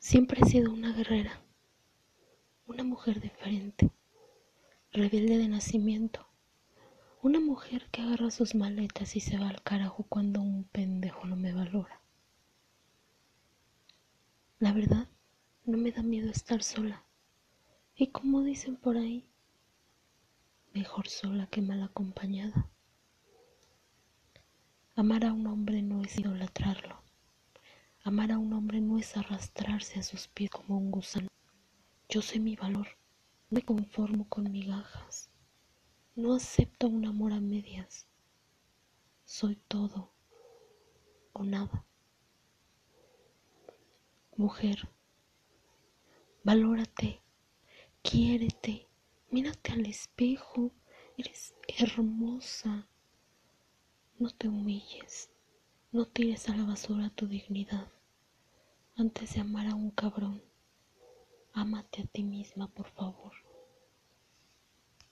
Siempre he sido una guerrera, una mujer diferente, rebelde de nacimiento, una mujer que agarra sus maletas y se va al carajo cuando un pendejo no me valora. La verdad, no me da miedo estar sola. Y como dicen por ahí, mejor sola que mal acompañada. Amar a un hombre no es idolatrarlo. Amar a un hombre no es arrastrarse a sus pies como un gusano. Yo sé mi valor, no me conformo con migajas, no acepto un amor a medias. Soy todo o nada. Mujer, valórate, quiérete, mírate al espejo, eres hermosa. No te humilles, no tires a la basura tu dignidad. Antes de amar a un cabrón, ámate a ti misma, por favor.